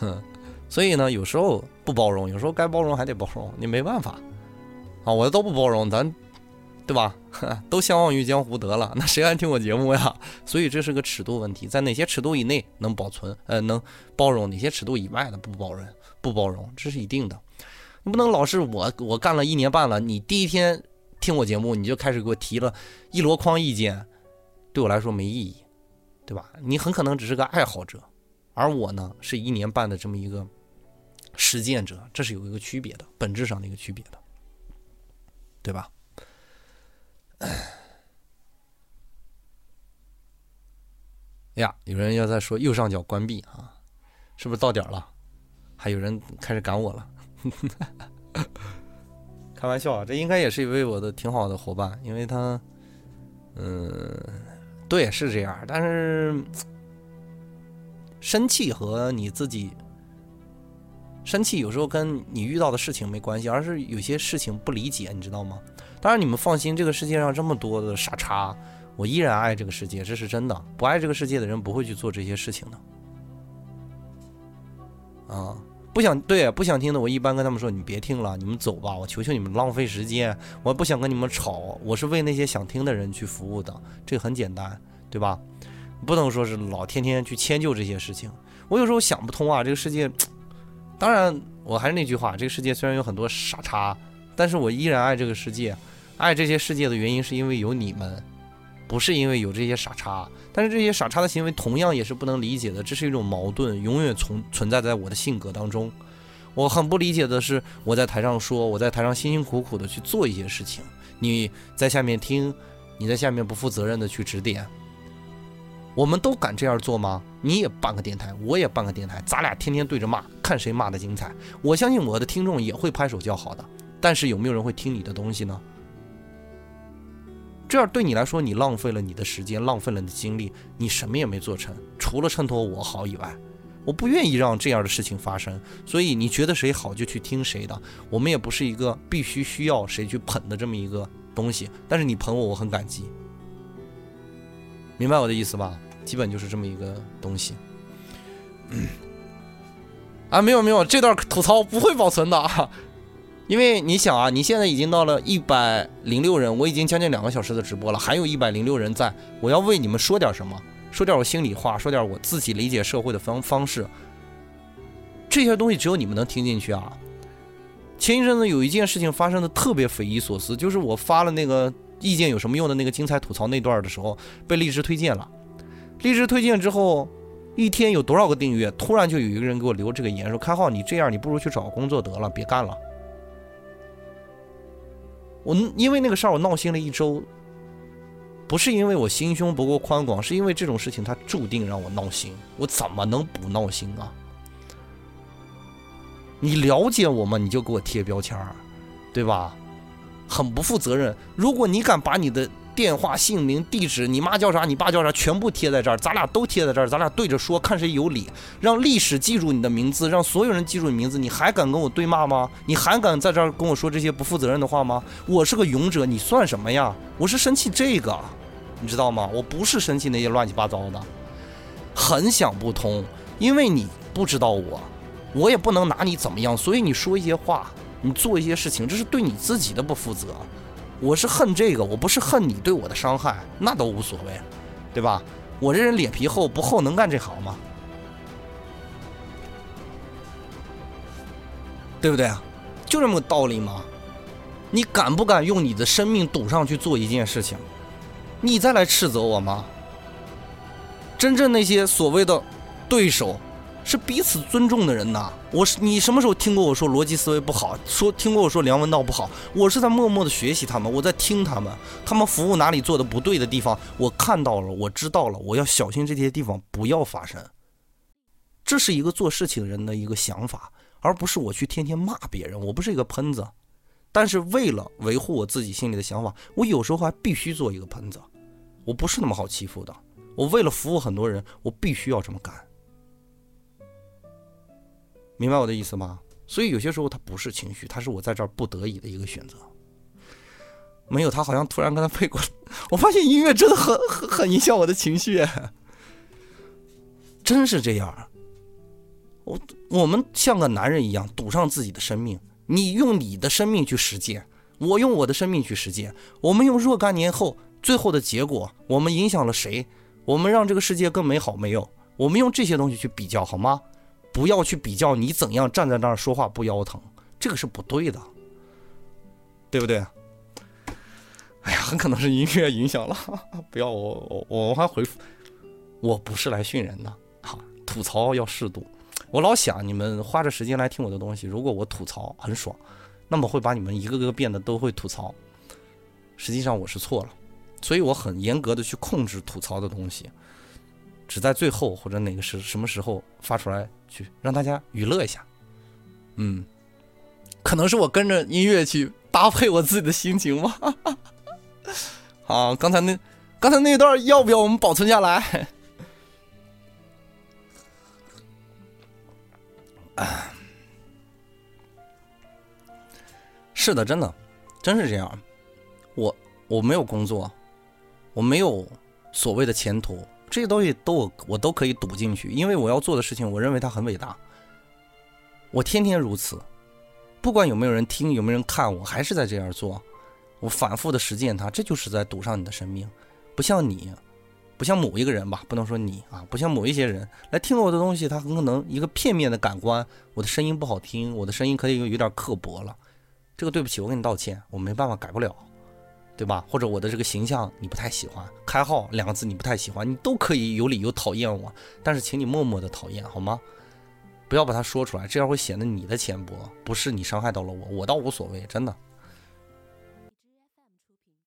哼，所以呢，有时候不包容，有时候该包容还得包容，你没办法啊，我都不包容，咱对吧？都相忘于江湖得了，那谁还听我节目呀？所以这是个尺度问题，在哪些尺度以内能保存，呃，能包容，哪些尺度以外的不包容，不包容，这是一定的。你不能老是我，我干了一年半了，你第一天听我节目，你就开始给我提了一箩筐意见，对我来说没意义，对吧？你很可能只是个爱好者，而我呢，是一年半的这么一个实践者，这是有一个区别的，本质上的一个区别的，对吧？哎呀，有人要在说右上角关闭啊，是不是到点了？还有人开始赶我了。开玩笑啊，这应该也是一位我的挺好的伙伴，因为他，嗯，对，是这样。但是生气和你自己生气有时候跟你遇到的事情没关系，而是有些事情不理解，你知道吗？当然你们放心，这个世界上这么多的傻叉，我依然爱这个世界，这是真的。不爱这个世界的人不会去做这些事情的。啊。不想对不想听的，我一般跟他们说：“你别听了，你们走吧，我求求你们，浪费时间。我不想跟你们吵，我是为那些想听的人去服务的，这很简单，对吧？不能说是老天天去迁就这些事情。我有时候想不通啊，这个世界，当然我还是那句话，这个世界虽然有很多傻叉，但是我依然爱这个世界，爱这些世界的原因是因为有你们。”不是因为有这些傻叉，但是这些傻叉的行为同样也是不能理解的，这是一种矛盾，永远存存在在我的性格当中。我很不理解的是，我在台上说，我在台上辛辛苦苦的去做一些事情，你在下面听，你在下面不负责任的去指点。我们都敢这样做吗？你也办个电台，我也办个电台，咱俩天天对着骂，看谁骂的精彩。我相信我的听众也会拍手叫好的，但是有没有人会听你的东西呢？这样对你来说，你浪费了你的时间，浪费了你的精力，你什么也没做成，除了衬托我好以外，我不愿意让这样的事情发生。所以你觉得谁好就去听谁的，我们也不是一个必须需要谁去捧的这么一个东西。但是你捧我，我很感激，明白我的意思吧？基本就是这么一个东西。啊，没有没有，这段吐槽不会保存的啊。因为你想啊，你现在已经到了一百零六人，我已经将近两个小时的直播了，还有一百零六人在，我要为你们说点什么，说点我心里话，说点我自己理解社会的方方式。这些东西只有你们能听进去啊。前一阵子有一件事情发生的特别匪夷所思，就是我发了那个意见有什么用的那个精彩吐槽那段的时候，被荔枝推荐了。荔枝推荐之后，一天有多少个订阅？突然就有一个人给我留这个言说：“开号，你这样你不如去找工作得了，别干了。”我因为那个事儿，我闹心了一周，不是因为我心胸不够宽广，是因为这种事情它注定让我闹心。我怎么能不闹心啊？你了解我吗？你就给我贴标签，对吧？很不负责任。如果你敢把你的。电话、姓名、地址，你妈叫啥？你爸叫啥？全部贴在这儿，咱俩都贴在这儿，咱俩对着说，看谁有理。让历史记住你的名字，让所有人记住你名字。你还敢跟我对骂吗？你还敢在这儿跟我说这些不负责任的话吗？我是个勇者，你算什么呀？我是生气这个，你知道吗？我不是生气那些乱七八糟的。很想不通，因为你不知道我，我也不能拿你怎么样。所以你说一些话，你做一些事情，这是对你自己的不负责。我是恨这个，我不是恨你对我的伤害，那都无所谓，对吧？我这人脸皮厚，不厚能干这行吗？对不对啊？就这么个道理吗？你敢不敢用你的生命赌上去做一件事情？你再来斥责我吗？真正那些所谓的对手。是彼此尊重的人呐。我是你什么时候听过我说逻辑思维不好？说听过我说梁文道不好？我是在默默的学习他们，我在听他们，他们服务哪里做的不对的地方，我看到了，我知道了，我要小心这些地方不要发生。这是一个做事情人的一个想法，而不是我去天天骂别人。我不是一个喷子，但是为了维护我自己心里的想法，我有时候还必须做一个喷子。我不是那么好欺负的。我为了服务很多人，我必须要这么干。明白我的意思吗？所以有些时候他不是情绪，他是我在这儿不得已的一个选择。没有他，好像突然跟他配过。我发现音乐真的很很很影响我的情绪，真是这样。我我们像个男人一样赌上自己的生命，你用你的生命去实践，我用我的生命去实践，我们用若干年后最后的结果，我们影响了谁？我们让这个世界更美好没有？我们用这些东西去比较好吗？不要去比较你怎样站在那儿说话不腰疼，这个是不对的，对不对？哎呀，很可能是音乐影响了，不要我我我还回复，我不是来训人的，好吐槽要适度。我老想你们花着时间来听我的东西，如果我吐槽很爽，那么会把你们一个个变得都会吐槽。实际上我是错了，所以我很严格的去控制吐槽的东西，只在最后或者哪个时什么时候发出来去让大家娱乐一下。嗯，可能是我跟着音乐去搭配我自己的心情吧。好，刚才那刚才那段要不要我们保存下来？是的，真的，真是这样。我我没有工作，我没有所谓的前途，这些东西都我我都可以赌进去，因为我要做的事情，我认为它很伟大。我天天如此，不管有没有人听，有没有人看，我还是在这样做。我反复的实践它，这就是在赌上你的生命。不像你，不像某一个人吧，不能说你啊，不像某一些人来听我的东西，他很可能一个片面的感官，我的声音不好听，我的声音可以有点刻薄了。这个对不起，我跟你道歉，我没办法改不了，对吧？或者我的这个形象你不太喜欢，开号两个字你不太喜欢，你都可以有理由讨厌我，但是请你默默的讨厌好吗？不要把它说出来，这样会显得你的浅薄，不是你伤害到了我，我倒无所谓，真的。